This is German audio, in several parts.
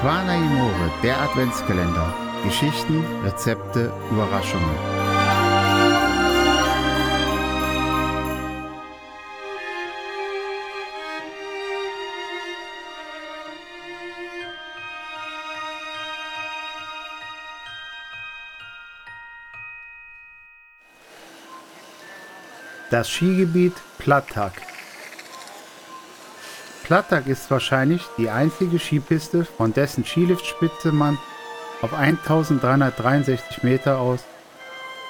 Amore, der Adventskalender. Geschichten, Rezepte, Überraschungen. Das Skigebiet Plattak Plattak ist wahrscheinlich die einzige Skipiste, von dessen Skiliftspitze man auf 1363 Meter aus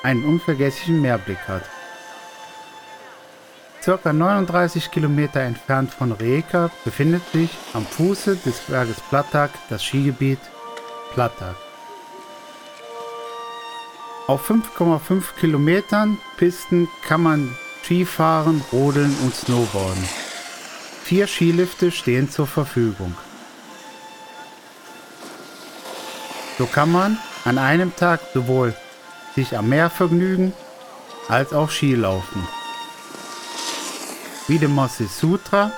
einen unvergesslichen Meerblick hat. Circa 39 Kilometer entfernt von Rijeka befindet sich am Fuße des Berges Plattak das Skigebiet Plattak. Auf 5,5 Kilometern Pisten kann man Skifahren, Rodeln und Snowboarden. Vier Skilifte stehen zur Verfügung. So kann man an einem Tag sowohl sich am Meer vergnügen als auch Skilaufen. Wie dem Sutra